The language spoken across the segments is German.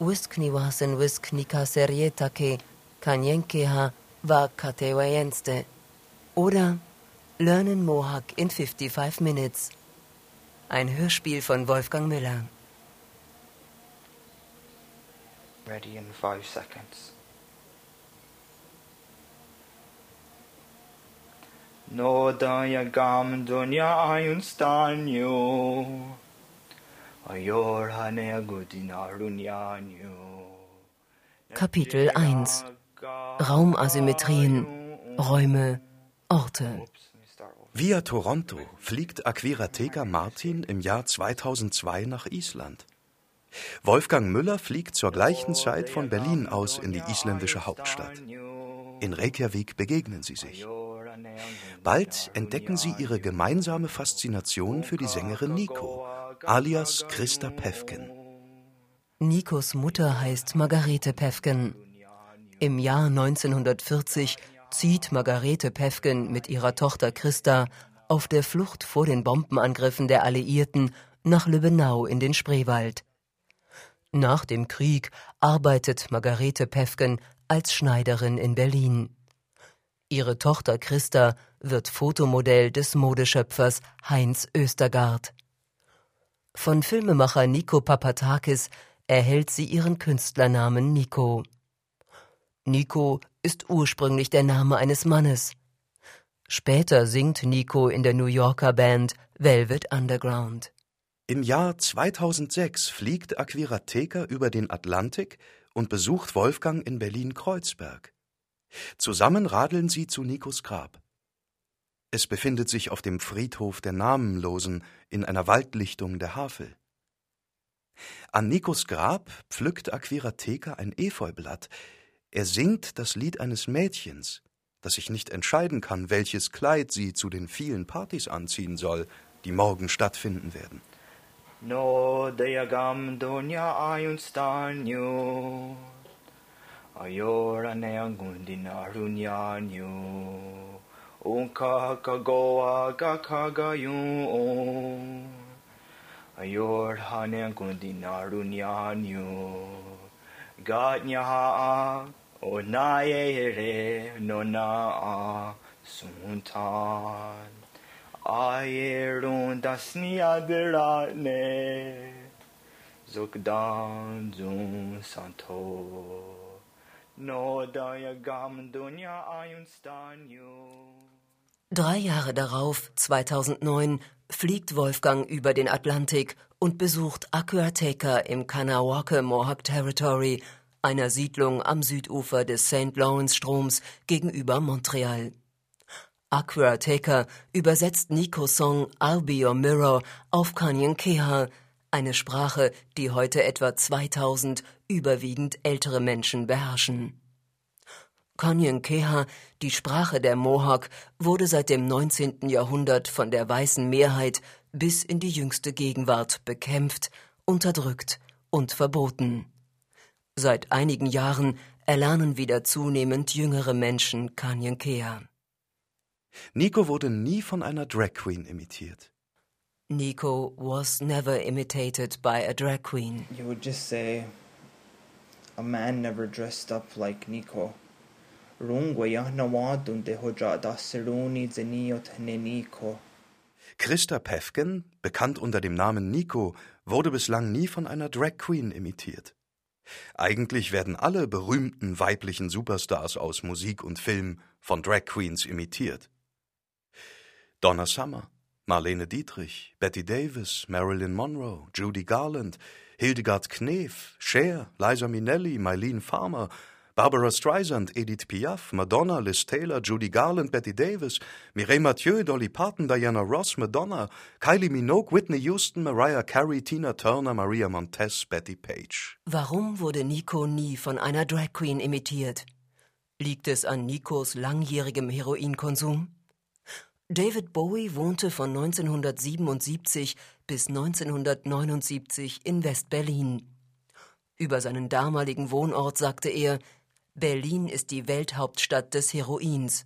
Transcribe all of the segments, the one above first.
Wiskniwasen wisknika serietake kanyenkeha wa katewayenste. Oder Learning Mohawk in 55 Minutes. Ein Hörspiel von Wolfgang Müller. Ready in five seconds. No daya gam dunya ayun agudina runyanyo. Kapitel 1 Raumasymmetrien, Räume, Orte. Via Toronto fliegt Aquiratheca Martin im Jahr 2002 nach Island. Wolfgang Müller fliegt zur gleichen Zeit von Berlin aus in die isländische Hauptstadt. In Reykjavik begegnen sie sich. Bald entdecken sie ihre gemeinsame Faszination für die Sängerin Nico, alias Christa Päffgen. Nikos Mutter heißt Margarete Päffgen. Im Jahr 1940 zieht Margarete Päffgen mit ihrer Tochter Christa auf der Flucht vor den Bombenangriffen der Alliierten nach Lübbenau in den Spreewald. Nach dem Krieg arbeitet Margarete Päffgen als Schneiderin in Berlin. Ihre Tochter Christa wird Fotomodell des Modeschöpfers Heinz Östergaard. Von Filmemacher Nico Papatakis erhält sie ihren Künstlernamen Nico. Nico ist ursprünglich der Name eines Mannes. Später singt Nico in der New Yorker Band Velvet Underground. Im Jahr 2006 fliegt Aquiratheca über den Atlantik und besucht Wolfgang in Berlin-Kreuzberg. Zusammen radeln sie zu Nikos Grab. Es befindet sich auf dem Friedhof der Namenlosen in einer Waldlichtung der Havel. An Nikos Grab pflückt Aquiratheca ein Efeublatt. Er singt das Lied eines Mädchens, das sich nicht entscheiden kann, welches Kleid sie zu den vielen Partys anziehen soll, die morgen stattfinden werden. No dayagam dunya ayun stanyo. Ayor Onka kagoa gakagayun on. Ayor hanen kundinarunyanyo. Gatnyaha onayere nona suntan. Ayerun dasniadirane. Zokdan zun santo. No daya gam dunya ayun stanyo. Drei Jahre darauf, 2009, fliegt Wolfgang über den Atlantik und besucht Aquateca im Kanawake Mohawk Territory, einer Siedlung am Südufer des St. Lawrence Stroms gegenüber Montreal. Aquateca übersetzt Nikos Song I'll Be Your Mirror auf Kanyenkeha, eine Sprache, die heute etwa 2000 überwiegend ältere Menschen beherrschen. Kanyenkeha, die Sprache der Mohawk, wurde seit dem 19. Jahrhundert von der weißen Mehrheit bis in die jüngste Gegenwart bekämpft, unterdrückt und verboten. Seit einigen Jahren erlernen wieder zunehmend jüngere Menschen Kanyenkea. Nico wurde nie von einer Drag Queen imitiert. Nico was never imitated by a drag queen. You would just say, a man never dressed up like Nico. Christa Päffgen, bekannt unter dem Namen Nico, wurde bislang nie von einer Drag Queen imitiert. Eigentlich werden alle berühmten weiblichen Superstars aus Musik und Film von Drag Queens imitiert. Donna Summer, Marlene Dietrich, Betty Davis, Marilyn Monroe, Judy Garland, Hildegard Knef, Cher, Liza Minnelli, Mylene Farmer, Barbara Streisand, Edith Piaf, Madonna, Liz Taylor, Judy Garland, Betty Davis, Mireille Mathieu, Dolly Parton, Diana Ross, Madonna, Kylie Minogue, Whitney Houston, Mariah Carey, Tina Turner, Maria Montez, Betty Page. Warum wurde Nico nie von einer Drag Queen imitiert? Liegt es an Nikos langjährigem Heroinkonsum? David Bowie wohnte von 1977 bis 1979 in West-Berlin. Über seinen damaligen Wohnort sagte er, Berlin ist die Welthauptstadt des Heroins.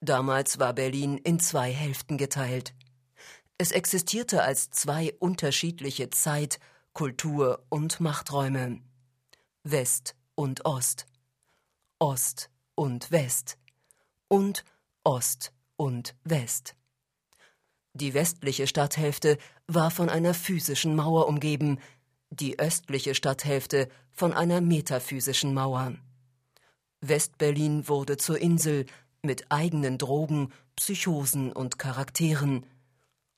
Damals war Berlin in zwei Hälften geteilt. Es existierte als zwei unterschiedliche Zeit-, Kultur- und Machträume. West und Ost, Ost und West und Ost und West. Die westliche Stadthälfte war von einer physischen Mauer umgeben, die östliche Stadthälfte von einer metaphysischen Mauer. Westberlin wurde zur Insel mit eigenen Drogen, Psychosen und Charakteren.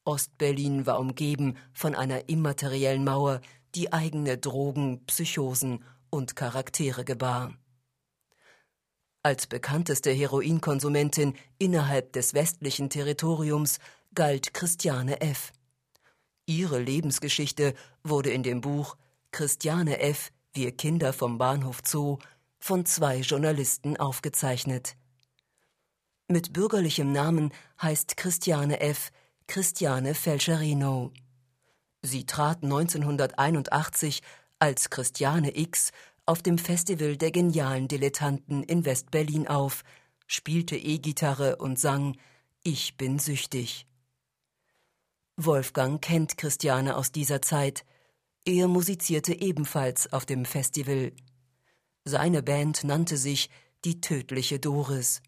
Ostberlin war umgeben von einer immateriellen Mauer, die eigene Drogen, Psychosen und Charaktere gebar. Als bekannteste Heroinkonsumentin innerhalb des westlichen Territoriums galt Christiane F. Ihre Lebensgeschichte wurde in dem Buch Christiane F. Wir Kinder vom Bahnhof Zoo von zwei Journalisten aufgezeichnet. Mit bürgerlichem Namen heißt Christiane F. Christiane Felcherino. Sie trat 1981 als Christiane X auf dem Festival der genialen Dilettanten in West-Berlin auf, spielte E-Gitarre und sang Ich bin süchtig. Wolfgang kennt Christiane aus dieser Zeit. Er musizierte ebenfalls auf dem Festival. Seine Band nannte sich Die tödliche Doris.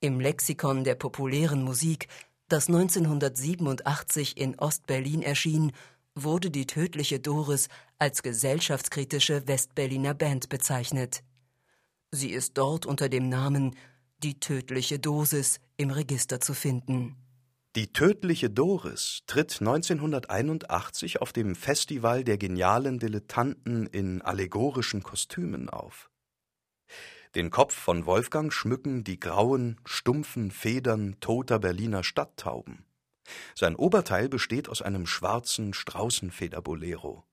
Im Lexikon der populären Musik, das 1987 in Ostberlin erschien, wurde die tödliche Doris als gesellschaftskritische Westberliner Band bezeichnet. Sie ist dort unter dem Namen Die tödliche Dosis im Register zu finden. Die tödliche Doris tritt 1981 auf dem Festival der genialen Dilettanten in allegorischen Kostümen auf. Den Kopf von Wolfgang schmücken die grauen, stumpfen Federn toter Berliner Stadttauben. Sein Oberteil besteht aus einem schwarzen Straußenfederbolero.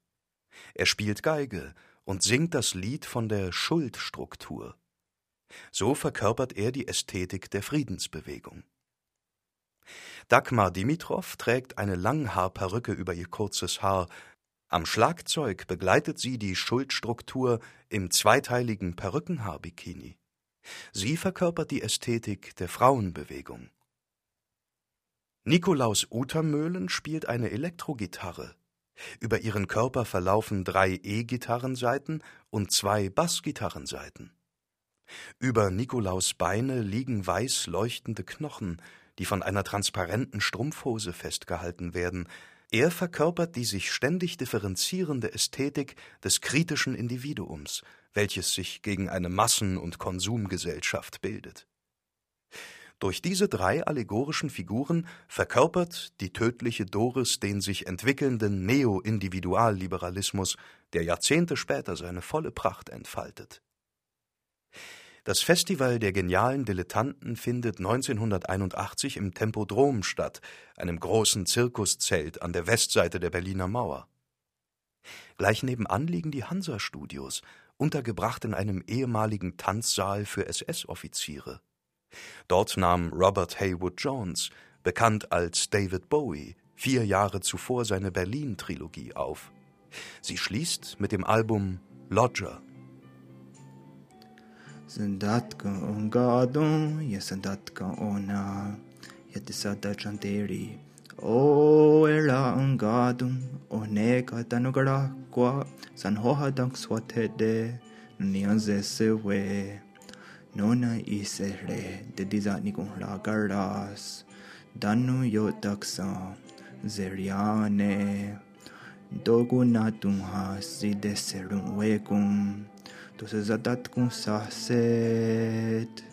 Er spielt Geige und singt das Lied von der Schuldstruktur. So verkörpert er die Ästhetik der Friedensbewegung. Dagmar Dimitrov trägt eine Langhaarperücke über ihr kurzes Haar. Am Schlagzeug begleitet sie die Schuldstruktur im zweiteiligen Perückenhaar-Bikini. Sie verkörpert die Ästhetik der Frauenbewegung. Nikolaus Utermöhlen spielt eine Elektrogitarre. Über ihren Körper verlaufen drei E-Gitarrenseiten und zwei Bassgitarrenseiten. Über Nikolaus Beine liegen weiß leuchtende Knochen, die von einer transparenten Strumpfhose festgehalten werden. Er verkörpert die sich ständig differenzierende Ästhetik des kritischen Individuums, welches sich gegen eine Massen- und Konsumgesellschaft bildet. Durch diese drei allegorischen Figuren verkörpert die tödliche Doris den sich entwickelnden Neo-Individualliberalismus, der Jahrzehnte später seine volle Pracht entfaltet. Das Festival der genialen Dilettanten findet 1981 im Tempodrom statt, einem großen Zirkuszelt an der Westseite der Berliner Mauer. Gleich nebenan liegen die Hansa-Studios, untergebracht in einem ehemaligen Tanzsaal für SS-Offiziere. Dort nahm Robert Haywood Jones, bekannt als David Bowie, vier Jahre zuvor seine Berlin-Trilogie auf. Sie schließt mit dem Album Lodger. Sandātka un gādu, ja sandātka onā, ja te sādāčan tērī. O ela un gādu, o ne neka tanugarā, kwa san hoha hohadank swatede, nianze sewe. Nona ise re, de diza dizatni la garas, danu yo yotaksa, zeriane. Dogu na tumha, si deserum wekum. Wegum. Entonces atat kun saset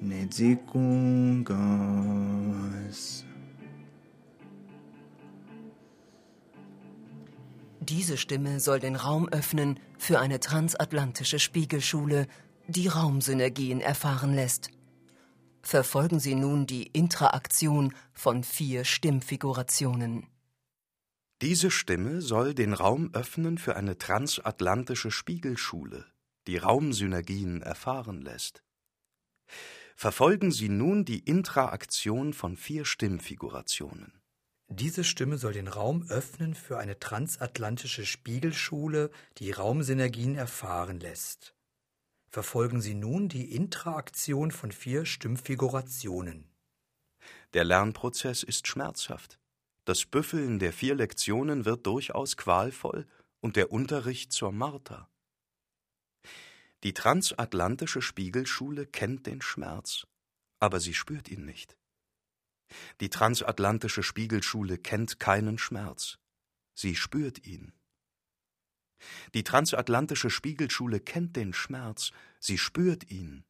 nedzikungas. Diese Stimme soll den Raum öffnen für eine transatlantische Spiegelschule, die Raumsynergien erfahren lässt. Verfolgen Sie nun die Interaktion von vier Stimmfigurationen. Diese Stimme soll den Raum öffnen für eine transatlantische Spiegelschule, die Raumsynergien erfahren lässt. Verfolgen Sie nun die Interaktion von vier Stimmfigurationen. Diese Stimme soll den Raum öffnen für eine transatlantische Spiegelschule, die Raumsynergien erfahren lässt. Verfolgen Sie nun die Interaktion von vier Stimmfigurationen. Der Lernprozess ist schmerzhaft. Das Büffeln der vier Lektionen wird durchaus qualvoll und der Unterricht zur Marter. Die transatlantische Spiegelschule kennt den Schmerz, aber sie spürt ihn nicht. Die transatlantische Spiegelschule kennt keinen Schmerz, sie spürt ihn. Die transatlantische Spiegelschule kennt den Schmerz, sie spürt ihn.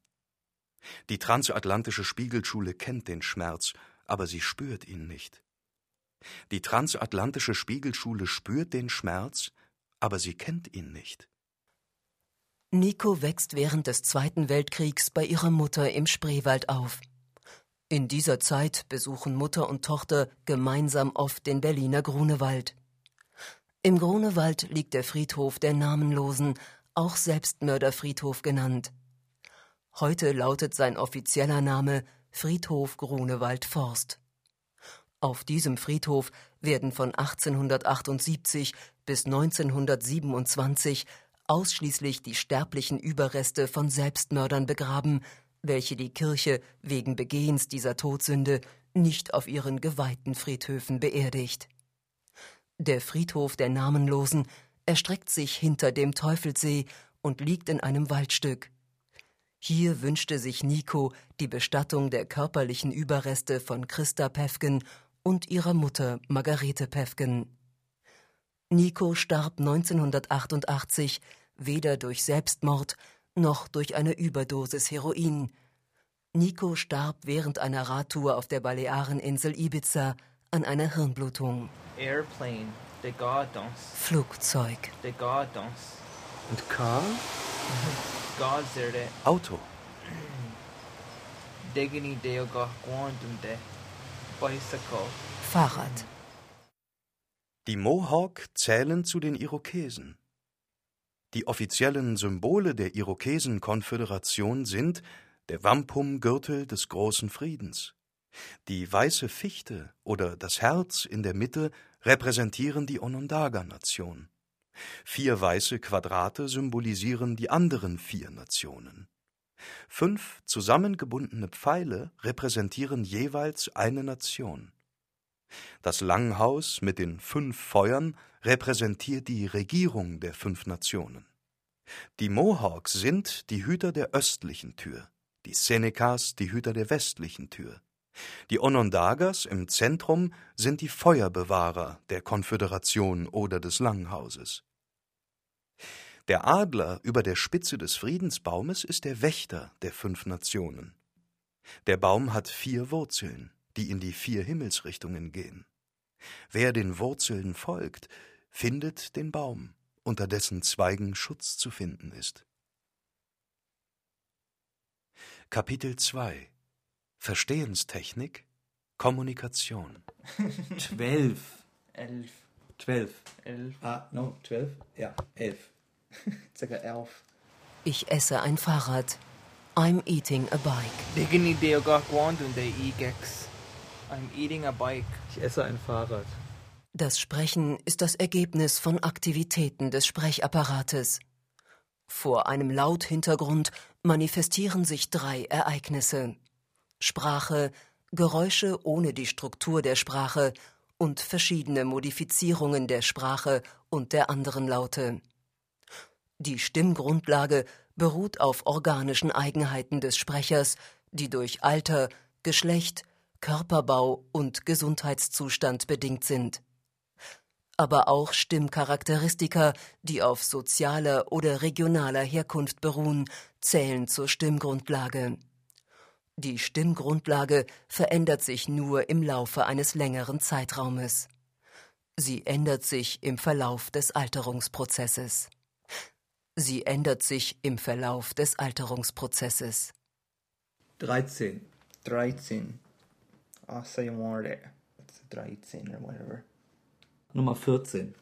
Die transatlantische Spiegelschule kennt den Schmerz, aber sie spürt ihn nicht. Die transatlantische Spiegelschule spürt den Schmerz, aber sie kennt ihn nicht. Nico wächst während des Zweiten Weltkriegs bei ihrer Mutter im Spreewald auf. In dieser Zeit besuchen Mutter und Tochter gemeinsam oft den Berliner Grunewald. Im Grunewald liegt der Friedhof der Namenlosen, auch Selbstmörderfriedhof genannt. Heute lautet sein offizieller Name Friedhof Grunewald Forst. Auf diesem Friedhof werden von 1878 bis 1927 ausschließlich die sterblichen Überreste von Selbstmördern begraben, welche die Kirche wegen Begehens dieser Todsünde nicht auf ihren geweihten Friedhöfen beerdigt. Der Friedhof der Namenlosen erstreckt sich hinter dem Teufelssee und liegt in einem Waldstück. Hier wünschte sich Nico die Bestattung der körperlichen Überreste von Christa Pefken und ihrer Mutter Margarete Pefken. Nico starb 1988 weder durch Selbstmord noch durch eine Überdosis Heroin. Nico starb während einer Radtour auf der Baleareninsel Ibiza an einer Hirnblutung. Airplane, de Gardens, Flugzeug. de Gardens, Und Car? Auto. Degini deo Gahquandunde, Bicycle, Fahrrad. Die Mohawk zählen zu den Irokesen. Die offiziellen Symbole der Irokesenkonföderation sind der Wampum-Gürtel des großen Friedens. Die weiße Fichte oder das Herz in der Mitte repräsentieren die Onondaga-Nation. Vier weiße Quadrate symbolisieren die anderen vier Nationen. Fünf zusammengebundene Pfeile repräsentieren jeweils eine Nation. Das Langhaus mit den fünf Feuern repräsentiert die Regierung der fünf Nationen. Die Mohawks sind die Hüter der östlichen Tür, die Senecas die Hüter der westlichen Tür. Die Onondagas im Zentrum sind die Feuerbewahrer der Konföderation oder des Langhauses. Der Adler über der Spitze des Friedensbaumes ist der Wächter der fünf Nationen. Der Baum hat vier Wurzeln, die in die vier Himmelsrichtungen gehen. Wer den Wurzeln folgt, findet den Baum, unter dessen Zweigen Schutz zu finden ist. Kapitel 2 Verstehenstechnik Kommunikation Zwölf. Elf, Zwölf. Elf, Ah, no, zwölf? Ja, elf. circa elf. Ich esse ein Fahrrad. I'm eating a bike. I'm eating a. Ich esse ein Fahrrad. Das Sprechen ist das Ergebnis von Aktivitäten des Sprechapparates. Vor einem Lauthintergrund manifestieren sich drei Ereignisse. Sprache, Geräusche ohne die Struktur der Sprache und verschiedene Modifizierungen der Sprache und der anderen Laute. Die Stimmgrundlage beruht auf organischen Eigenheiten des Sprechers, die durch Alter, Geschlecht, Körperbau und Gesundheitszustand bedingt sind. Aber auch Stimmcharakteristika, die auf sozialer oder regionaler Herkunft beruhen, zählen zur Stimmgrundlage. Die Stimmgrundlage verändert sich nur im Laufe eines längeren Zeitraumes. Sie ändert sich im Verlauf des Alterungsprozesses. Sie ändert sich im Verlauf des Alterungsprozesses. 13. 13. Asayamare. That's 13 or whatever. Nummer 14.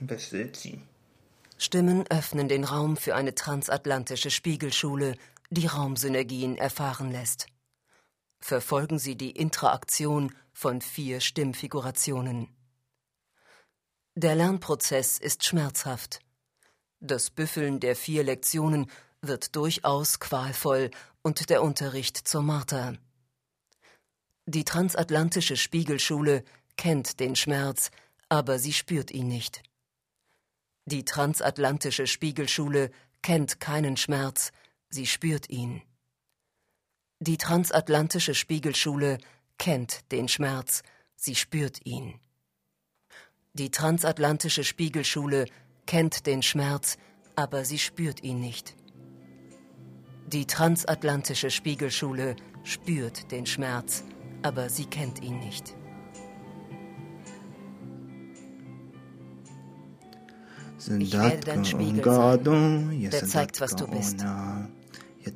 Besitzi. Stimmen öffnen den Raum für eine transatlantische Spiegelschule, die Raumsynergien erfahren lässt. Verfolgen Sie die Interaktion von vier Stimmfigurationen. Der Lernprozess ist schmerzhaft. Das Büffeln der vier Lektionen wird durchaus qualvoll und der Unterricht zur Marter. Die transatlantische Spiegelschule kennt den Schmerz, aber sie spürt ihn nicht. Die transatlantische Spiegelschule kennt keinen Schmerz, sie spürt ihn. Die transatlantische Spiegelschule kennt den Schmerz, sie spürt ihn. Die transatlantische Spiegelschule kennt den Schmerz, aber sie spürt ihn nicht. Die transatlantische Spiegelschule spürt den Schmerz, aber sie kennt ihn nicht. Ich werde dein Spiegel sein, der zeigt, was du bist,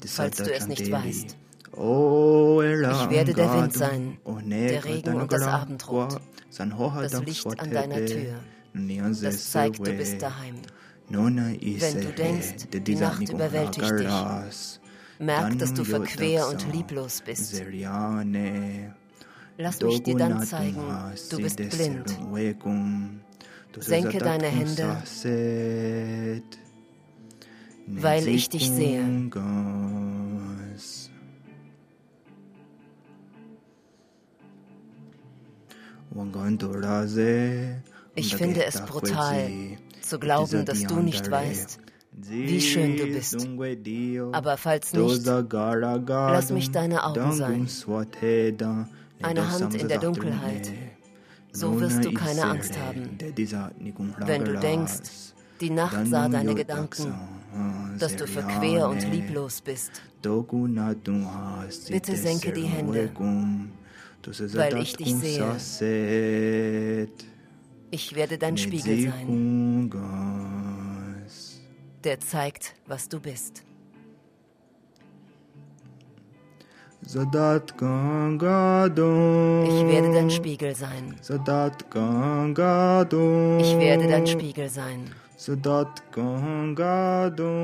falls du es nicht weißt. Ich werde der Wind sein, der Regen und das Abendrot, das Licht an deiner Tür, das zeigt, du bist daheim. Wenn du denkst, die Nacht überwältigt dich, merk, dass du verquer und lieblos bist. Lass mich dir dann zeigen, du bist blind. Senke deine Hände, weil ich dich sehe. Ich finde es brutal, zu glauben, dass du nicht weißt, wie schön du bist. Aber falls nicht, lass mich deine Augen sein. Eine Hand in der Dunkelheit. So wirst du keine Angst haben. Wenn du denkst, die Nacht sah deine Gedanken, dass du verquer und lieblos bist. Bitte senke die Hände, weil ich dich sehe. Ich werde dein Spiegel sein, der zeigt, was du bist. Ich werde dein Spiegel sein. Ich werde dein Spiegel sein.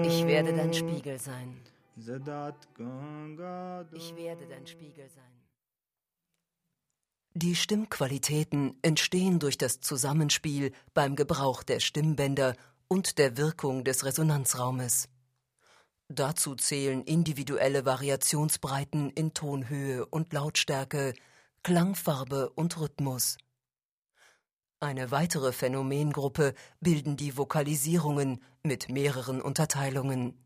Ich werde dein Spiegel sein. Ich werde dein Spiegel sein. Die Stimmqualitäten entstehen durch das Zusammenspiel beim Gebrauch der Stimmbänder und der Wirkung des Resonanzraumes. Dazu zählen individuelle Variationsbreiten in Tonhöhe und Lautstärke, Klangfarbe und Rhythmus. Eine weitere Phänomengruppe bilden die Vokalisierungen mit mehreren Unterteilungen.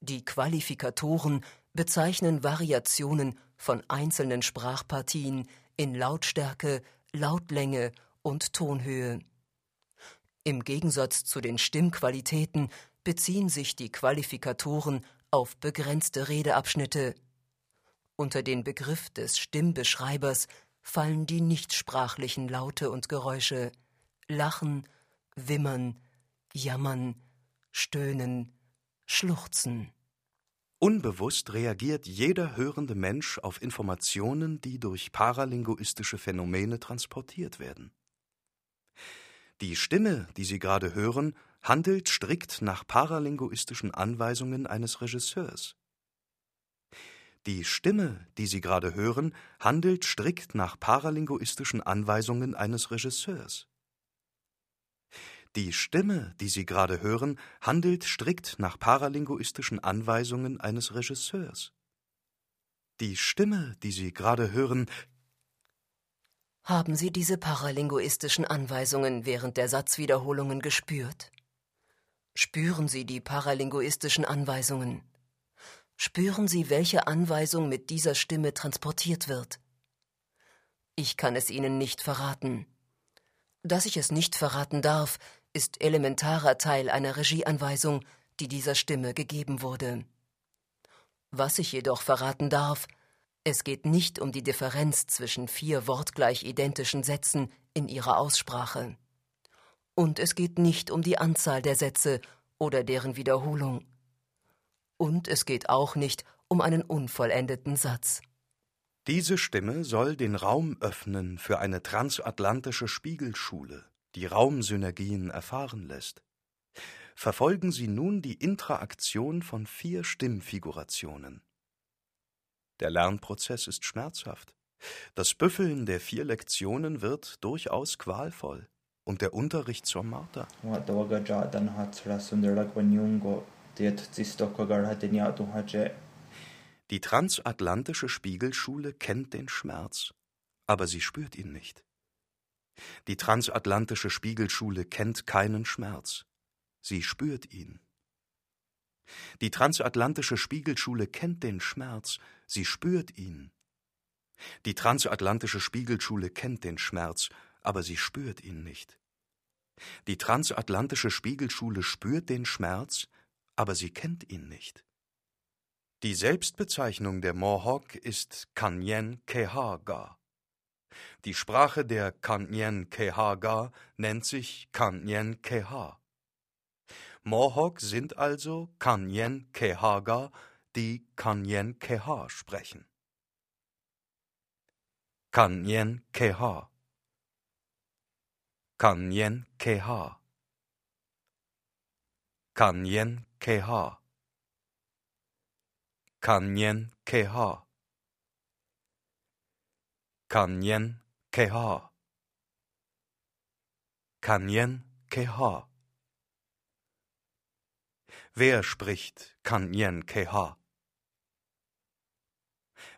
Die Qualifikatoren bezeichnen Variationen von einzelnen Sprachpartien in Lautstärke, Lautlänge und Tonhöhe. Im Gegensatz zu den Stimmqualitäten beziehen sich die Qualifikatoren auf begrenzte Redeabschnitte. Unter den Begriff des Stimmbeschreibers fallen die nichtsprachlichen Laute und Geräusche Lachen, Wimmern, Jammern, Stöhnen, Schluchzen. Unbewusst reagiert jeder hörende Mensch auf Informationen, die durch paralinguistische Phänomene transportiert werden. Die Stimme, die Sie gerade hören, handelt strikt nach paralinguistischen Anweisungen eines Regisseurs. Die Stimme, die Sie gerade hören, handelt strikt nach paralinguistischen Anweisungen eines Regisseurs. Die Stimme, die Sie gerade hören, handelt strikt nach paralinguistischen Anweisungen eines Regisseurs. Die Stimme, die Sie gerade hören, haben Sie diese paralinguistischen Anweisungen während der Satzwiederholungen gespürt? Spüren Sie die paralinguistischen Anweisungen. Spüren Sie, welche Anweisung mit dieser Stimme transportiert wird. Ich kann es Ihnen nicht verraten. Dass ich es nicht verraten darf, ist elementarer Teil einer Regieanweisung, die dieser Stimme gegeben wurde. Was ich jedoch verraten darf, es geht nicht um die Differenz zwischen vier wortgleich identischen Sätzen in ihrer Aussprache. Und es geht nicht um die Anzahl der Sätze oder deren Wiederholung. Und es geht auch nicht um einen unvollendeten Satz. Diese Stimme soll den Raum öffnen für eine transatlantische Spiegelschule, die Raumsynergien erfahren lässt. Verfolgen Sie nun die Interaktion von vier Stimmfigurationen. Der Lernprozess ist schmerzhaft. Das Büffeln der vier Lektionen wird durchaus qualvoll und der Unterricht zur Marter. Die transatlantische Spiegelschule kennt den Schmerz, aber sie spürt ihn nicht. Die transatlantische Spiegelschule kennt keinen Schmerz, sie spürt ihn. Die transatlantische Spiegelschule kennt den Schmerz, sie spürt ihn. Die transatlantische Spiegelschule kennt den Schmerz, aber sie spürt ihn nicht. Die transatlantische Spiegelschule spürt den Schmerz, aber sie kennt ihn nicht. Die Selbstbezeichnung der Mohawk ist Kanyen Kehaga. Die Sprache der Kanyen Kehaga nennt sich Kanyen Keha. Mohawk sind also Kanyen Kehaga, die Kanyen Keha sprechen. Kanyen Keha Kanyen Keha Kanyen Keha Kanyen Keha Kanyen Keha Kanyen Keha Wer spricht Kanyen Keha?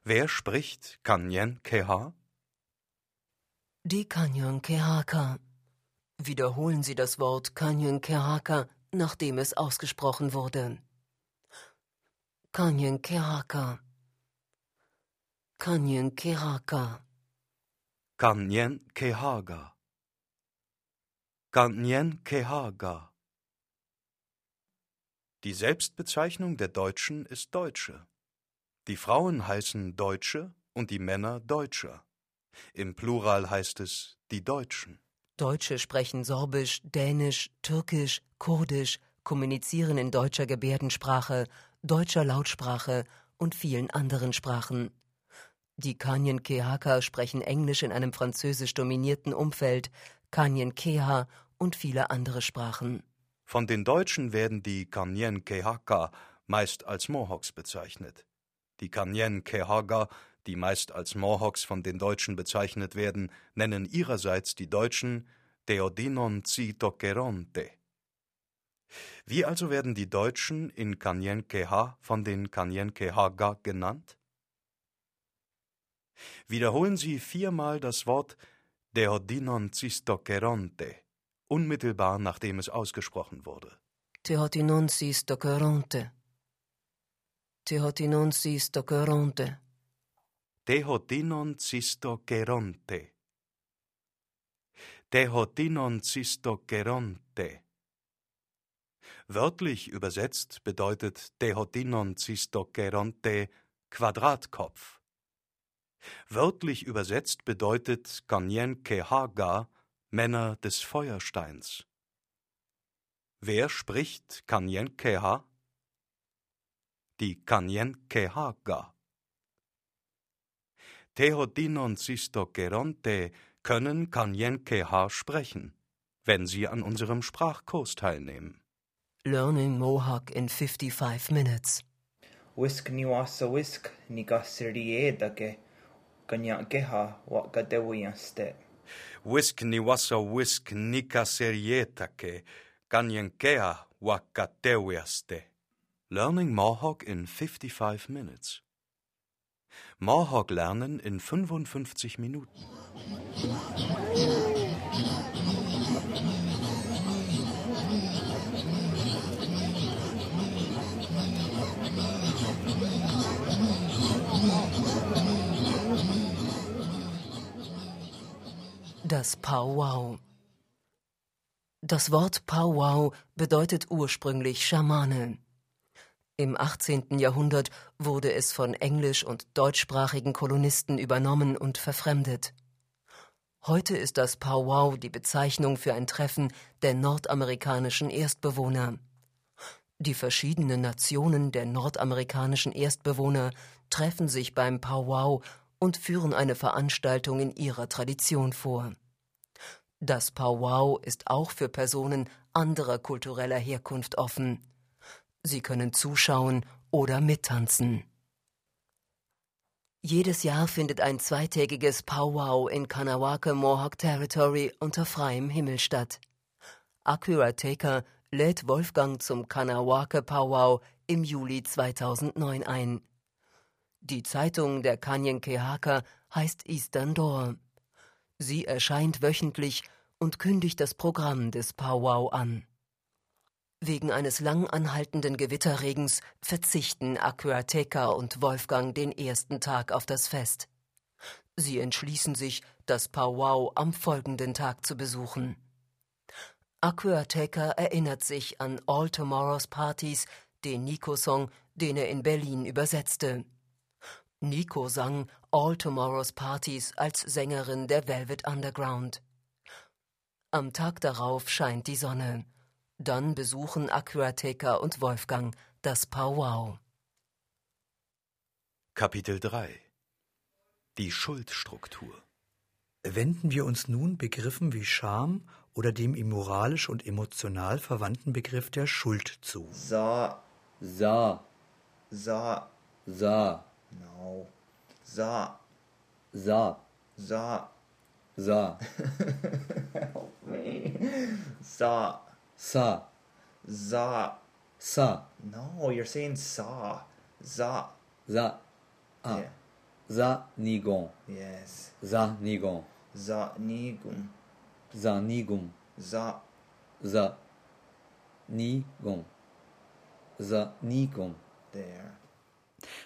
Wer spricht Kanyen Keha? Die Kanyon Kehaka. Wiederholen Sie das Wort Kanyon Kehaka, nachdem es ausgesprochen wurde. Kanyon Kehaka. Kanyon Kehaka. Kanyen Kehaga. Kanyen Kehaga. Die Selbstbezeichnung der Deutschen ist Deutsche. Die Frauen heißen Deutsche und die Männer Deutscher. Im Plural heißt es die Deutschen. Deutsche sprechen Sorbisch, Dänisch, Türkisch, Kurdisch, kommunizieren in deutscher Gebärdensprache, deutscher Lautsprache und vielen anderen Sprachen. Die Kanyen Kehaka sprechen Englisch in einem französisch dominierten Umfeld, Kanyen Keha und viele andere Sprachen. Von den Deutschen werden die Kanyen Kehaka meist als Mohawks bezeichnet. Die Kanyen Kehaga die meist als Mohawks von den Deutschen bezeichnet werden, nennen ihrerseits die Deutschen Deodinon Zitokeronte. Wie also werden die Deutschen in Kanyenkeha von den Kanyenkehaga genannt? Wiederholen Sie viermal das Wort Deodinon Zistokeronte, unmittelbar nachdem es ausgesprochen wurde. Tehotinon Zistokeronte. Tehotinon Zistokeronte. Tehotinon cistokeronte. Tehotinon cistokeronte. Wörtlich übersetzt bedeutet Tehotinon cistokeronte Quadratkopf. Wörtlich übersetzt bedeutet Kanyen Kehaga Männer des Feuersteins. Wer spricht Kanyen Keha? Die Kanyen Kehaga. Tehotinon Cistogeronte können Kanyenkeha sprechen, wenn sie an unserem Sprachkurs teilnehmen. Learning Mohawk in 55 minutes. Wisk niwasa wisk nigasiriedake kanyakeha wakadewiyaste. Wisk niwasa wisk nikaserietake kanyenkeha wakatewiaste. Learning Mohawk in 55 minutes. Mohawk lernen in 55 Minuten. Das Powwow. Das Wort Powwow bedeutet ursprünglich Schamane. Im 18. Jahrhundert wurde es von englisch- und deutschsprachigen Kolonisten übernommen und verfremdet. Heute ist das Powwow die Bezeichnung für ein Treffen der nordamerikanischen Erstbewohner. Die verschiedenen Nationen der nordamerikanischen Erstbewohner treffen sich beim Powwow und führen eine Veranstaltung in ihrer Tradition vor. Das Powwow ist auch für Personen anderer kultureller Herkunft offen. Sie können zuschauen oder mittanzen. Jedes Jahr findet ein zweitägiges Powwow in Kanawake Mohawk Territory unter freiem Himmel statt. Akira Taker lädt Wolfgang zum Kanawake Powwow im Juli 2009 ein. Die Zeitung der Kanyenkehaka heißt Eastern Door. Sie erscheint wöchentlich und kündigt das Programm des Powwow an. Wegen eines lang anhaltenden Gewitterregens verzichten Aquateca und Wolfgang den ersten Tag auf das Fest. Sie entschließen sich, das Powwow am folgenden Tag zu besuchen. Aquateca erinnert sich an All Tomorrow's Parties, den Nico-Song, den er in Berlin übersetzte. Nico sang All Tomorrow's Parties als Sängerin der Velvet Underground. Am Tag darauf scheint die Sonne. Dann besuchen Aquateca und Wolfgang das Powwow. Kapitel 3 Die Schuldstruktur Wenden wir uns nun Begriffen wie Scham oder dem ihm moralisch und emotional verwandten Begriff der Schuld zu. Za, Za, za, za, no. Za, za, za, za, Help me. za, sa, za. sa, No, you're saying saw. Za. za, ah, Yeah. za, nigon, Yes. za, nigon, Za nigum. za, nigum, Za. za, nigon, za, nigon. There.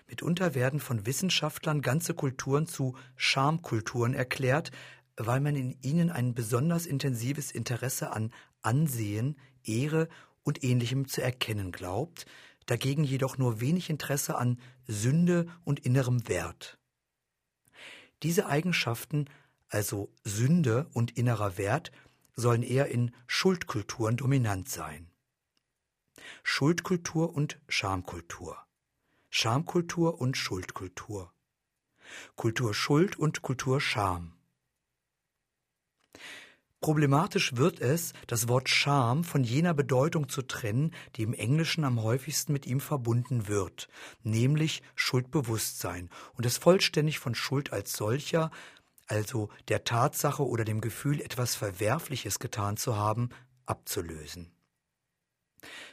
Mitunter werden von Wissenschaftlern ganze Kulturen zu Schamkulturen erklärt, weil man in ihnen ein besonders intensives Interesse an Ansehen, Ehre und ähnlichem zu erkennen glaubt, dagegen jedoch nur wenig Interesse an Sünde und innerem Wert. Diese Eigenschaften, also Sünde und innerer Wert, sollen eher in Schuldkulturen dominant sein. Schuldkultur und Schamkultur. Schamkultur und Schuldkultur. Kultur Schuld und Kultur Scham. Problematisch wird es, das Wort Scham von jener Bedeutung zu trennen, die im Englischen am häufigsten mit ihm verbunden wird, nämlich Schuldbewusstsein, und es vollständig von Schuld als solcher, also der Tatsache oder dem Gefühl, etwas Verwerfliches getan zu haben, abzulösen.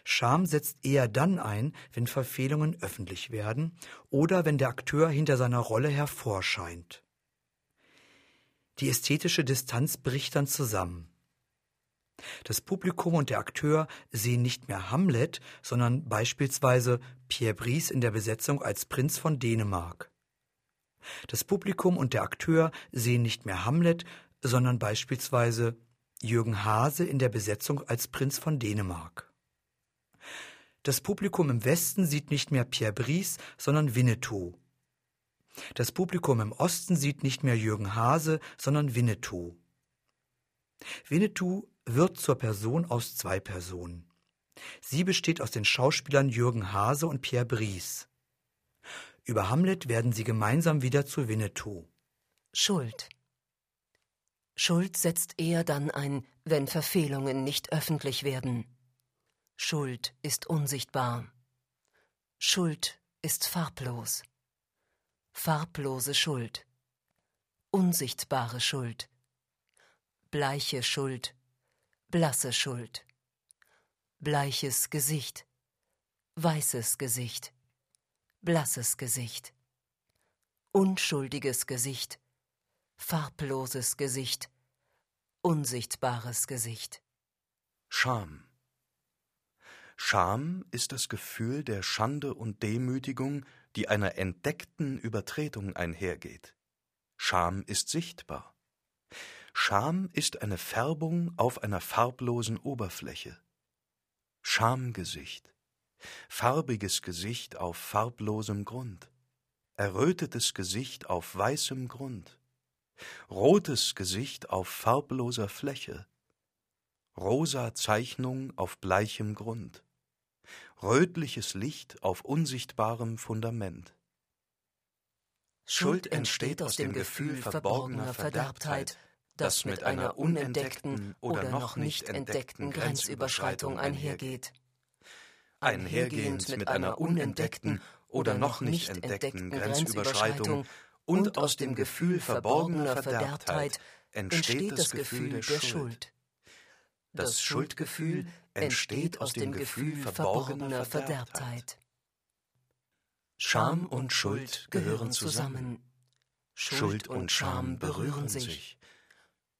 Scham setzt eher dann ein, wenn Verfehlungen öffentlich werden oder wenn der Akteur hinter seiner Rolle hervorscheint. Die ästhetische Distanz bricht dann zusammen. Das Publikum und der Akteur sehen nicht mehr Hamlet, sondern beispielsweise Pierre Brice in der Besetzung als Prinz von Dänemark. Das Publikum und der Akteur sehen nicht mehr Hamlet, sondern beispielsweise Jürgen Hase in der Besetzung als Prinz von Dänemark. Das Publikum im Westen sieht nicht mehr Pierre Brice, sondern Winnetou. Das Publikum im Osten sieht nicht mehr Jürgen Hase, sondern Winnetou. Winnetou wird zur Person aus zwei Personen. Sie besteht aus den Schauspielern Jürgen Hase und Pierre Brice. Über Hamlet werden sie gemeinsam wieder zu Winnetou. Schuld. Schuld setzt eher dann ein, wenn Verfehlungen nicht öffentlich werden. Schuld ist unsichtbar. Schuld ist farblos. Farblose Schuld. Unsichtbare Schuld. Bleiche Schuld. Blasse Schuld. Bleiches Gesicht. Weißes Gesicht. Blasses Gesicht. Unschuldiges Gesicht. Farbloses Gesicht. Unsichtbares Gesicht. Scham. Scham ist das Gefühl der Schande und Demütigung, die einer entdeckten Übertretung einhergeht. Scham ist sichtbar. Scham ist eine Färbung auf einer farblosen Oberfläche. Schamgesicht. Farbiges Gesicht auf farblosem Grund. Errötetes Gesicht auf weißem Grund. Rotes Gesicht auf farbloser Fläche. Rosa Zeichnung auf bleichem Grund. Rötliches Licht auf unsichtbarem Fundament. Schuld entsteht aus dem Gefühl verborgener Verderbtheit, das mit einer unentdeckten oder noch nicht entdeckten Grenzüberschreitung einhergeht. Einhergehend mit einer unentdeckten oder noch nicht entdeckten Grenzüberschreitung und aus dem Gefühl verborgener Verderbtheit entsteht das Gefühl der Schuld. Das Schuldgefühl entsteht aus dem Gefühl verborgener Verderbtheit. Scham und Schuld gehören zusammen. Schuld und Scham berühren sich.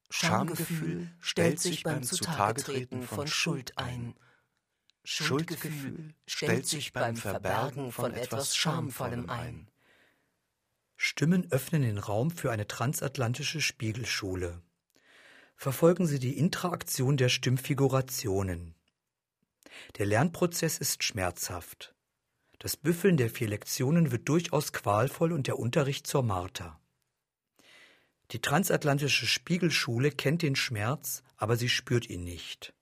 Schamgefühl stellt sich beim Zutagetreten von Schuld ein. Schuldgefühl stellt sich beim Verbergen von etwas Schamvollem ein. Stimmen öffnen den Raum für eine transatlantische Spiegelschule. Verfolgen Sie die Interaktion der Stimmfigurationen. Der Lernprozess ist schmerzhaft. Das Büffeln der vier Lektionen wird durchaus qualvoll und der Unterricht zur Marter. Die transatlantische Spiegelschule kennt den Schmerz, aber sie spürt ihn nicht.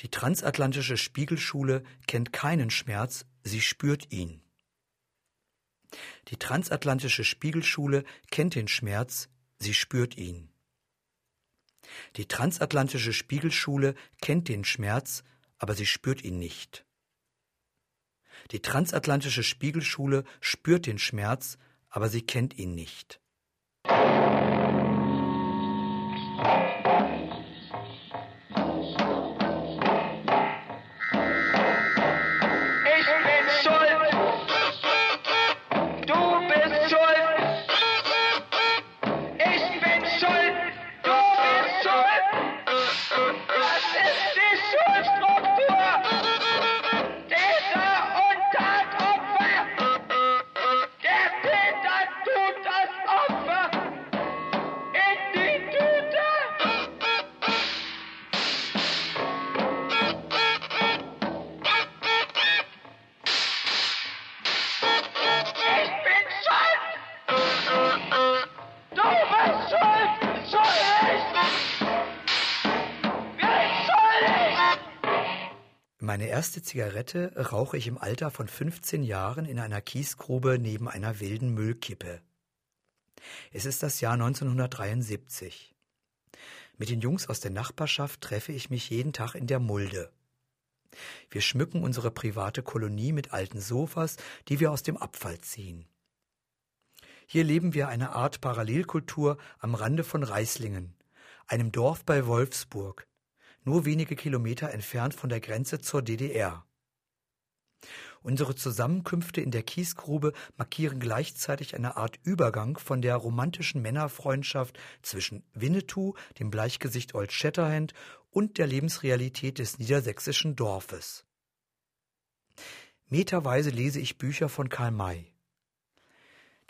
Die transatlantische Spiegelschule kennt keinen Schmerz, sie spürt ihn. Die transatlantische Spiegelschule kennt den Schmerz, sie spürt ihn. Die transatlantische Spiegelschule kennt den Schmerz, aber sie spürt ihn nicht. Die transatlantische Spiegelschule spürt den Schmerz, aber sie kennt ihn nicht. Zigarette rauche ich im Alter von 15 Jahren in einer Kiesgrube neben einer wilden Müllkippe. Es ist das Jahr 1973. Mit den Jungs aus der Nachbarschaft treffe ich mich jeden Tag in der Mulde. Wir schmücken unsere private Kolonie mit alten Sofas, die wir aus dem Abfall ziehen. Hier leben wir eine Art Parallelkultur am Rande von Reislingen, einem Dorf bei Wolfsburg, nur wenige Kilometer entfernt von der Grenze zur DDR. Unsere Zusammenkünfte in der Kiesgrube markieren gleichzeitig eine Art Übergang von der romantischen Männerfreundschaft zwischen Winnetou, dem Bleichgesicht Old Shatterhand und der Lebensrealität des niedersächsischen Dorfes. Meterweise lese ich Bücher von Karl May.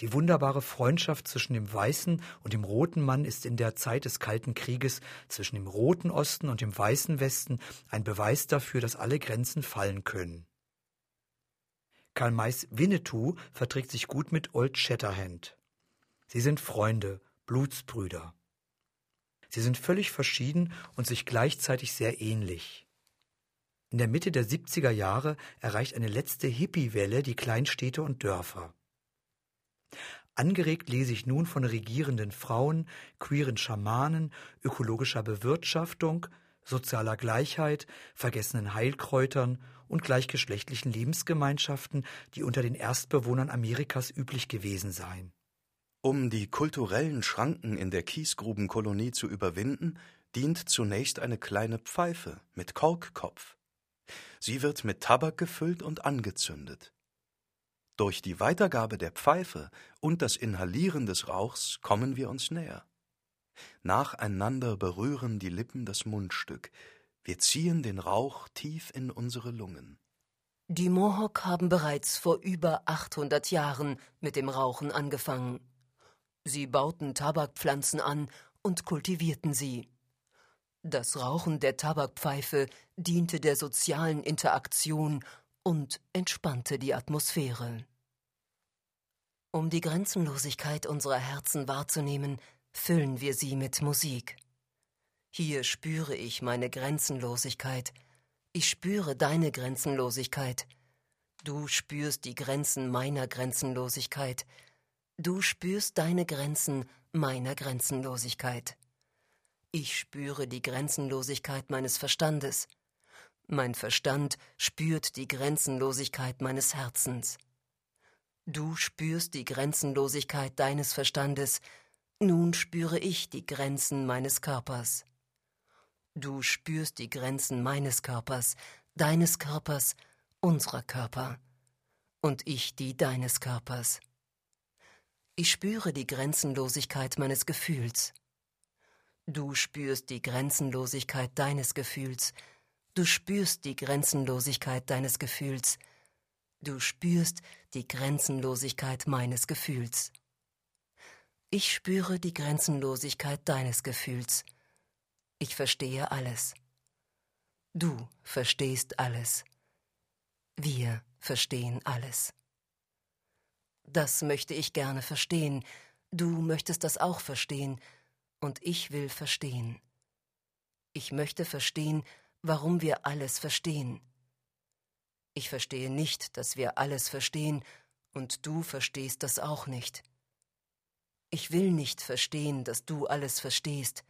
Die wunderbare Freundschaft zwischen dem weißen und dem roten Mann ist in der Zeit des Kalten Krieges zwischen dem roten Osten und dem weißen Westen ein Beweis dafür, dass alle Grenzen fallen können. Karl Mays Winnetou verträgt sich gut mit Old Shatterhand. Sie sind Freunde, Blutsbrüder. Sie sind völlig verschieden und sich gleichzeitig sehr ähnlich. In der Mitte der 70er Jahre erreicht eine letzte Hippie-Welle die Kleinstädte und Dörfer. Angeregt lese ich nun von regierenden Frauen, queeren Schamanen, ökologischer Bewirtschaftung, sozialer Gleichheit, vergessenen Heilkräutern und gleichgeschlechtlichen Lebensgemeinschaften, die unter den Erstbewohnern Amerikas üblich gewesen seien. Um die kulturellen Schranken in der Kiesgrubenkolonie zu überwinden, dient zunächst eine kleine Pfeife mit Korkkopf. Sie wird mit Tabak gefüllt und angezündet. Durch die Weitergabe der Pfeife und das Inhalieren des Rauchs kommen wir uns näher. Nacheinander berühren die Lippen das Mundstück. Wir ziehen den Rauch tief in unsere Lungen. Die Mohawk haben bereits vor über 800 Jahren mit dem Rauchen angefangen. Sie bauten Tabakpflanzen an und kultivierten sie. Das Rauchen der Tabakpfeife diente der sozialen Interaktion und entspannte die Atmosphäre. Um die Grenzenlosigkeit unserer Herzen wahrzunehmen, füllen wir sie mit Musik. Hier spüre ich meine Grenzenlosigkeit. Ich spüre deine Grenzenlosigkeit. Du spürst die Grenzen meiner Grenzenlosigkeit. Du spürst deine Grenzen meiner Grenzenlosigkeit. Ich spüre die Grenzenlosigkeit meines Verstandes. Mein Verstand spürt die Grenzenlosigkeit meines Herzens. Du spürst die Grenzenlosigkeit deines Verstandes, nun spüre ich die Grenzen meines Körpers. Du spürst die Grenzen meines Körpers, deines Körpers, unserer Körper, und ich die deines Körpers. Ich spüre die Grenzenlosigkeit meines Gefühls. Du spürst die Grenzenlosigkeit deines Gefühls, Du spürst die Grenzenlosigkeit deines Gefühls. Du spürst die Grenzenlosigkeit meines Gefühls. Ich spüre die Grenzenlosigkeit deines Gefühls. Ich verstehe alles. Du verstehst alles. Wir verstehen alles. Das möchte ich gerne verstehen. Du möchtest das auch verstehen. Und ich will verstehen. Ich möchte verstehen, warum wir alles verstehen. Ich verstehe nicht, dass wir alles verstehen, und du verstehst das auch nicht. Ich will nicht verstehen, dass du alles verstehst.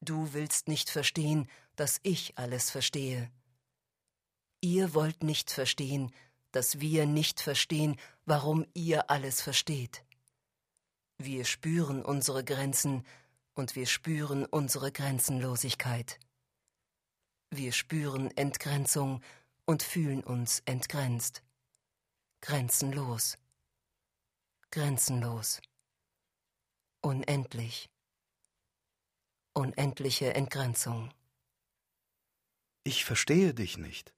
Du willst nicht verstehen, dass ich alles verstehe. Ihr wollt nicht verstehen, dass wir nicht verstehen, warum ihr alles versteht. Wir spüren unsere Grenzen und wir spüren unsere Grenzenlosigkeit. Wir spüren Entgrenzung und fühlen uns entgrenzt. Grenzenlos. Grenzenlos. Unendlich. Unendliche Entgrenzung. Ich verstehe dich nicht.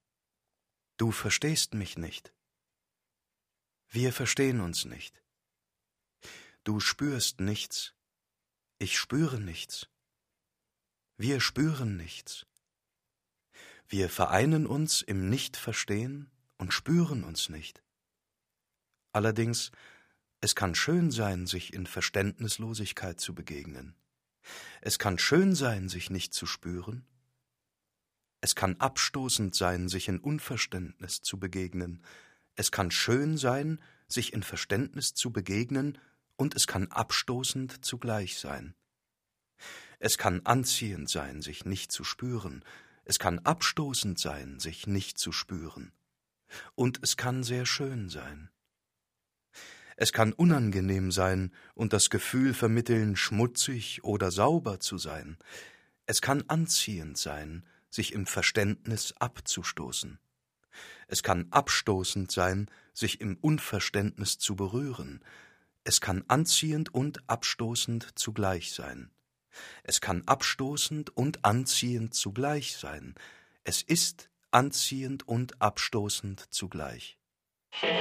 Du verstehst mich nicht. Wir verstehen uns nicht. Du spürst nichts. Ich spüre nichts. Wir spüren nichts. Wir vereinen uns im Nichtverstehen und spüren uns nicht. Allerdings, es kann schön sein, sich in Verständnislosigkeit zu begegnen. Es kann schön sein, sich nicht zu spüren. Es kann abstoßend sein, sich in Unverständnis zu begegnen. Es kann schön sein, sich in Verständnis zu begegnen, und es kann abstoßend zugleich sein. Es kann anziehend sein, sich nicht zu spüren, es kann abstoßend sein, sich nicht zu spüren. Und es kann sehr schön sein. Es kann unangenehm sein und das Gefühl vermitteln, schmutzig oder sauber zu sein. Es kann anziehend sein, sich im Verständnis abzustoßen. Es kann abstoßend sein, sich im Unverständnis zu berühren. Es kann anziehend und abstoßend zugleich sein. Es kann abstoßend und anziehend zugleich sein. Es ist anziehend und abstoßend zugleich. Wir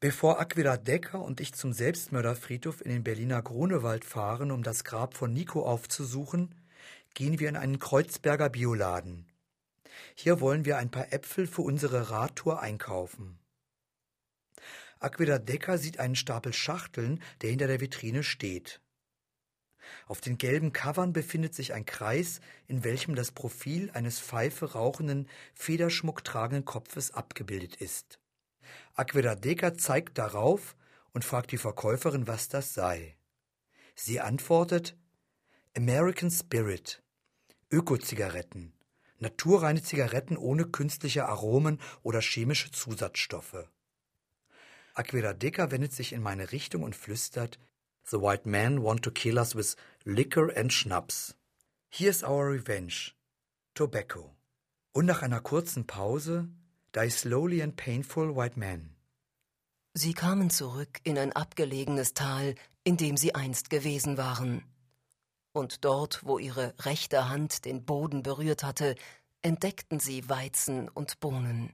Bevor Aquila Decker und ich zum Selbstmörderfriedhof in den Berliner Grunewald fahren, um das Grab von Nico aufzusuchen, gehen wir in einen Kreuzberger Bioladen. Hier wollen wir ein paar Äpfel für unsere Radtour einkaufen. Aquila Decker sieht einen Stapel Schachteln, der hinter der Vitrine steht. Auf den gelben Covern befindet sich ein Kreis, in welchem das Profil eines Pfeife rauchenden, Federschmuck tragenden Kopfes abgebildet ist. Aquedadeca zeigt darauf und fragt die Verkäuferin, was das sei. Sie antwortet American Spirit, Öko-Zigaretten, naturreine Zigaretten ohne künstliche Aromen oder chemische Zusatzstoffe. Aquedadeca wendet sich in meine Richtung und flüstert The white men want to kill us with liquor and schnapps. Here's our revenge. Tobacco. Und nach einer kurzen Pause Die slowly and painful white man. Sie kamen zurück in ein abgelegenes Tal, in dem sie einst gewesen waren. Und dort, wo ihre rechte Hand den Boden berührt hatte, entdeckten sie Weizen und Bohnen.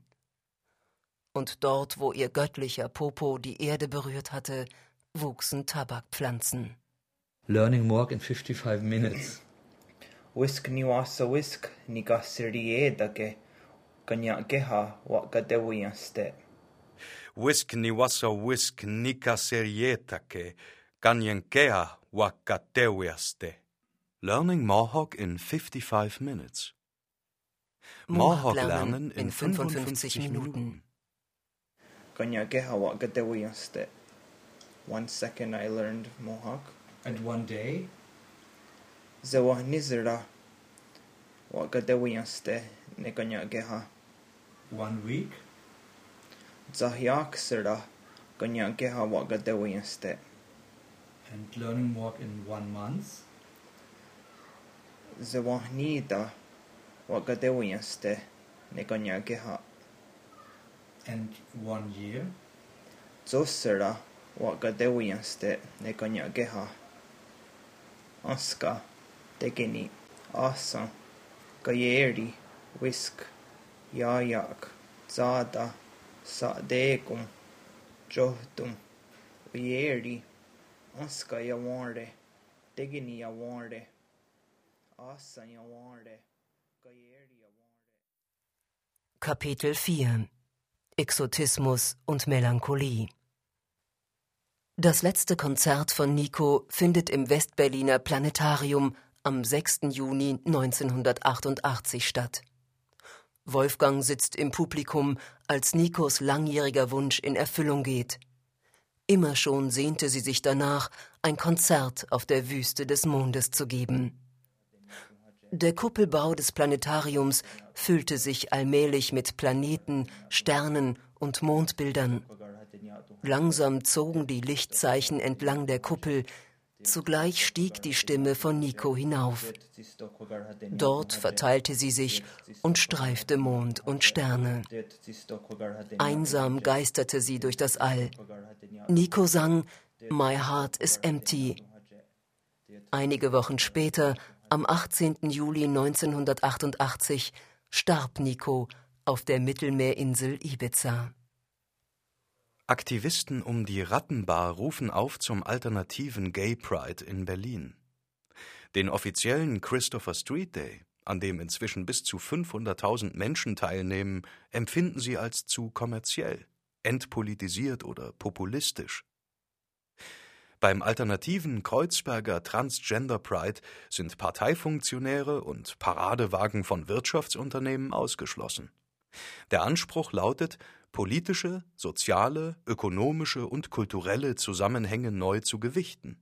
Und dort, wo ihr göttlicher Popo die Erde berührt hatte, wuchsen Tabakpflanzen. Learning more in 55 minutes. Whisk ni wasa whisk ni gasiri edake. Kanya geha wa gadewiyan ste. Whisk ni wasa whisk nika serietake, ganyenkea wakatewiaste. Learning Mohawk in 55 minutes. Mohawk lernen in 55 Minuten. Kanya keha wa gatewiyaste. One second I learned Mohawk. And one day, Zewa nizira wa one week. And learning walk in one month. Zawahnida wagadewinste negonyageha. And one year. Zosera wagadewinste negonyageha. Oska, Degeni, Asa, Gayeri, Whisk. Yayak zada sadekum johtum uyeri aska yawarde tegini yawarde asa yawarde kayeri yawarde Kapitel 4 Exotismus und Melancholie Das letzte Konzert von Nico findet im Westberliner Planetarium am 6. Juni 1988 statt. Wolfgang sitzt im Publikum, als Nikos langjähriger Wunsch in Erfüllung geht. Immer schon sehnte sie sich danach, ein Konzert auf der Wüste des Mondes zu geben. Der Kuppelbau des Planetariums füllte sich allmählich mit Planeten, Sternen und Mondbildern. Langsam zogen die Lichtzeichen entlang der Kuppel, zugleich stieg die Stimme von Nico hinauf. Dort verteilte sie sich und streifte Mond und Sterne. Einsam geisterte sie durch das All. Nico sang My Heart is Empty. Einige Wochen später, am 18. Juli 1988, starb Nico auf der Mittelmeerinsel Ibiza. Aktivisten um die Rattenbar rufen auf zum alternativen Gay Pride in Berlin. Den offiziellen Christopher Street Day, an dem inzwischen bis zu 500.000 Menschen teilnehmen, empfinden sie als zu kommerziell, entpolitisiert oder populistisch. Beim alternativen Kreuzberger Transgender Pride sind Parteifunktionäre und Paradewagen von Wirtschaftsunternehmen ausgeschlossen. Der Anspruch lautet, politische, soziale, ökonomische und kulturelle Zusammenhänge neu zu gewichten.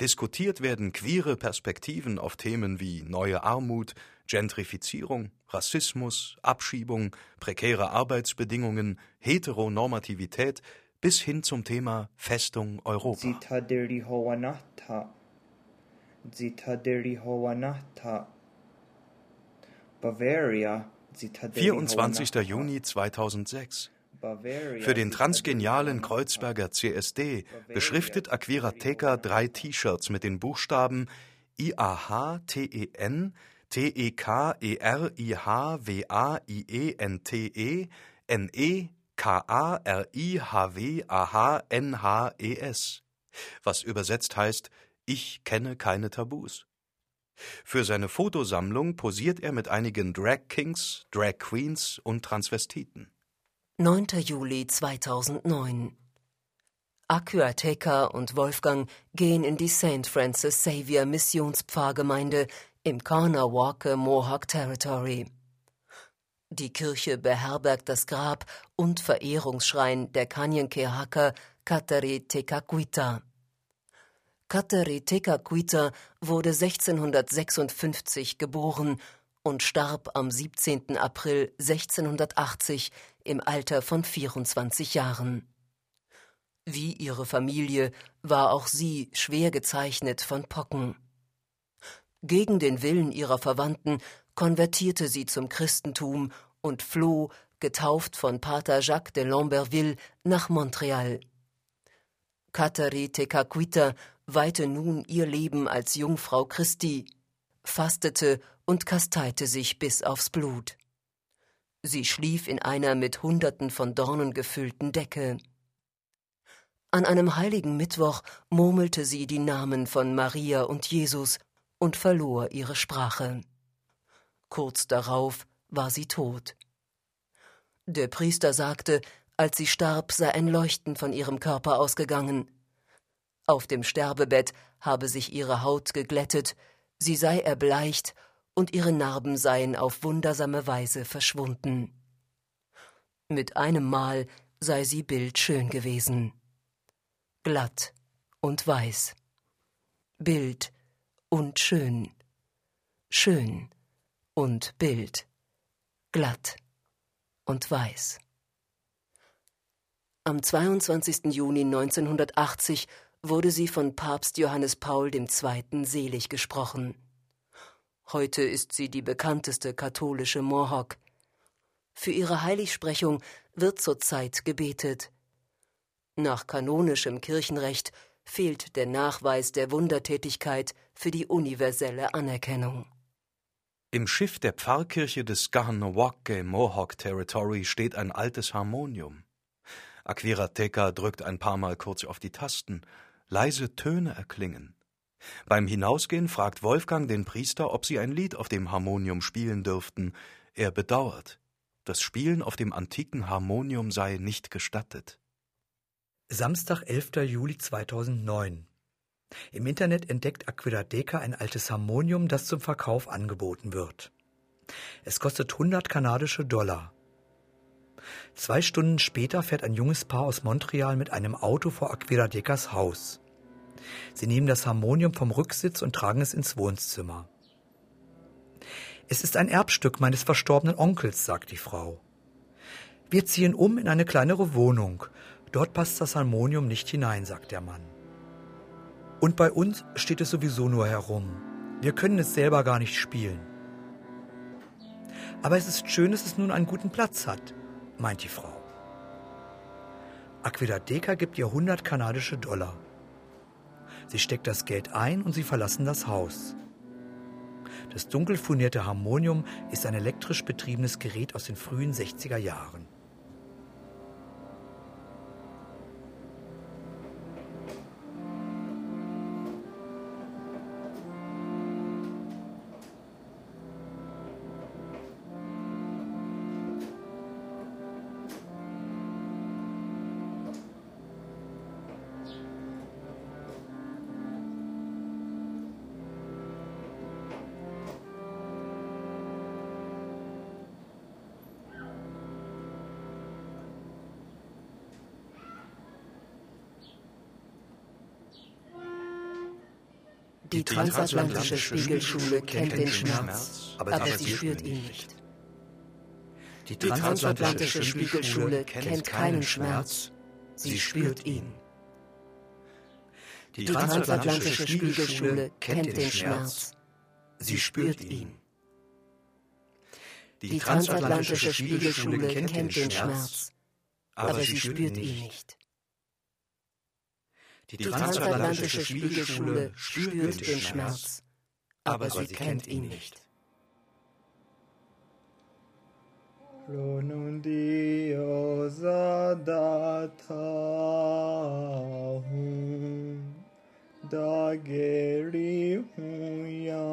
Diskutiert werden queere Perspektiven auf Themen wie neue Armut, Gentrifizierung, Rassismus, Abschiebung, prekäre Arbeitsbedingungen, Heteronormativität bis hin zum Thema Festung Europa. Howanata. Bavaria. Zitaderi 24. Howanata. Juni 2006. Bavaria, Für den transgenialen. Kreuzberger CSD beschriftet Aquirateka drei T-Shirts mit den Buchstaben IAH-TEN, T-E-K-E-R-I-H-W-A-I-E-N-T-E, N-E-K-A-R-I-H-W-A-H-N-H-E-S, was übersetzt heißt, ich kenne keine Tabus. Für seine Fotosammlung posiert er mit einigen Drag Kings, Drag Queens und Transvestiten. 9. Juli 2009 Akuateka und Wolfgang gehen in die St. Francis Xavier Missionspfarrgemeinde im Corner Walker Mohawk Territory. Die Kirche beherbergt das Grab und Verehrungsschrein der Kanyenkehaka Kateri Tekakwita. Kateri Tekakwita wurde 1656 geboren und starb am 17. April 1680 im Alter von 24 Jahren. Wie ihre Familie war auch sie schwer gezeichnet von Pocken. Gegen den Willen ihrer Verwandten konvertierte sie zum Christentum und floh, getauft von Pater Jacques de Lamberville, nach Montreal. Kateri Tekakwita weihte nun ihr Leben als Jungfrau Christi, fastete und kasteite sich bis aufs Blut. Sie schlief in einer mit Hunderten von Dornen gefüllten Decke. An einem heiligen Mittwoch murmelte sie die Namen von Maria und Jesus und verlor ihre Sprache. Kurz darauf war sie tot. Der Priester sagte, Als sie starb, sei ein Leuchten von ihrem Körper ausgegangen. Auf dem Sterbebett habe sich ihre Haut geglättet, sie sei erbleicht und ihre Narben seien auf wundersame Weise verschwunden. Mit einem Mal sei sie bildschön gewesen. Glatt und weiß. Bild und schön. Schön und Bild. Glatt und weiß. Am 22. Juni 1980 wurde sie von Papst Johannes Paul II. selig gesprochen. Heute ist sie die bekannteste katholische Mohawk. Für ihre Heiligsprechung wird zurzeit gebetet. Nach kanonischem Kirchenrecht fehlt der Nachweis der Wundertätigkeit für die universelle Anerkennung. Im Schiff der Pfarrkirche des Kahanawake Mohawk Territory steht ein altes Harmonium. Aquirateka drückt ein paar Mal kurz auf die Tasten. Leise Töne erklingen. Beim Hinausgehen fragt Wolfgang den Priester, ob sie ein Lied auf dem Harmonium spielen dürften. Er bedauert. Das Spielen auf dem antiken Harmonium sei nicht gestattet. Samstag, 11. Juli 2009. Im Internet entdeckt Aquiladeca ein altes Harmonium, das zum Verkauf angeboten wird. Es kostet 100 kanadische Dollar. Zwei Stunden später fährt ein junges Paar aus Montreal mit einem Auto vor Aquiladecas Haus. Sie nehmen das Harmonium vom Rücksitz und tragen es ins Wohnzimmer. Es ist ein Erbstück meines verstorbenen Onkels, sagt die Frau. Wir ziehen um in eine kleinere Wohnung. Dort passt das Harmonium nicht hinein, sagt der Mann. Und bei uns steht es sowieso nur herum. Wir können es selber gar nicht spielen. Aber es ist schön, dass es nun einen guten Platz hat, meint die Frau. Aquiladeca gibt ihr 100 kanadische Dollar. Sie steckt das Geld ein und sie verlassen das Haus. Das dunkel furnierte Harmonium ist ein elektrisch betriebenes Gerät aus den frühen 60er Jahren. Die transatlantische Spiegelschule kennt den Schmerz, aber sie spürt ihn nicht. Die transatlantische Spiegelschule kennt keinen Schmerz, sie spürt ihn. Die transatlantische Spiegelschule kennt den Schmerz, sie spürt ihn. Die transatlantische Spiegelschule kennt den Schmerz, aber sie spürt ihn nicht. Die transatlantische Spiegelschule spürt den Schmerz, aber sie kennt ihn nicht. Dageri huyandene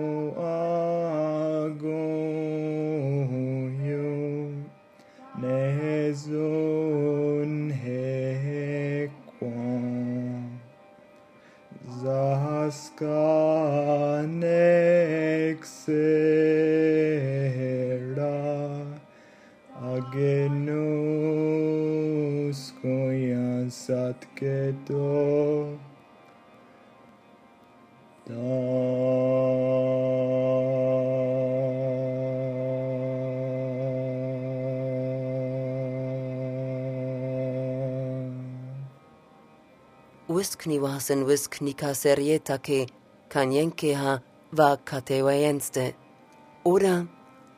Zaskanexera Agenus koyan satketo Wiskniwasen wisknika serietake, kanyenkeha wa katewayenste. Oder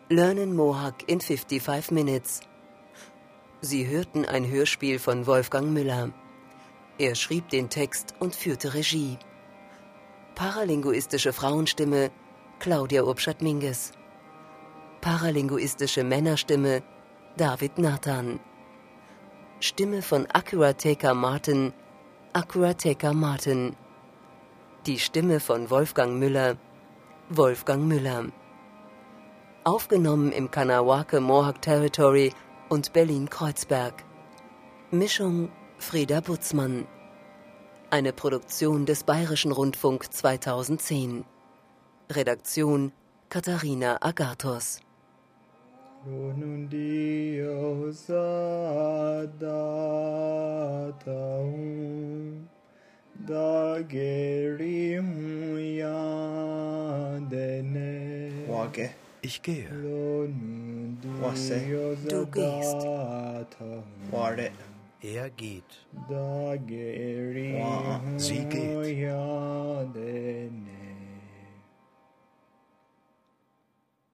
Learning Mohawk in 55 Minutes. Sie hörten ein Hörspiel von Wolfgang Müller. Er schrieb den Text und führte Regie. Paralinguistische Frauenstimme Claudia Urbschat-Minges. Paralinguistische Männerstimme David Nathan. Stimme von Akurateka Martin Akurateka Martin. Die Stimme von Wolfgang Müller Wolfgang Müller. Aufgenommen im Kanawake Mohawk Territory und Berlin-Kreuzberg. Mischung Frieda Butzmann. Eine Produktion des Bayerischen Rundfunk 2010. Redaktion Katharina Agathos. Runun Dios adataum dageri huyandene Wage. Ich gehe. Wasse. Du gehst. Ware. Er geht. dageri Wa- Sie geht.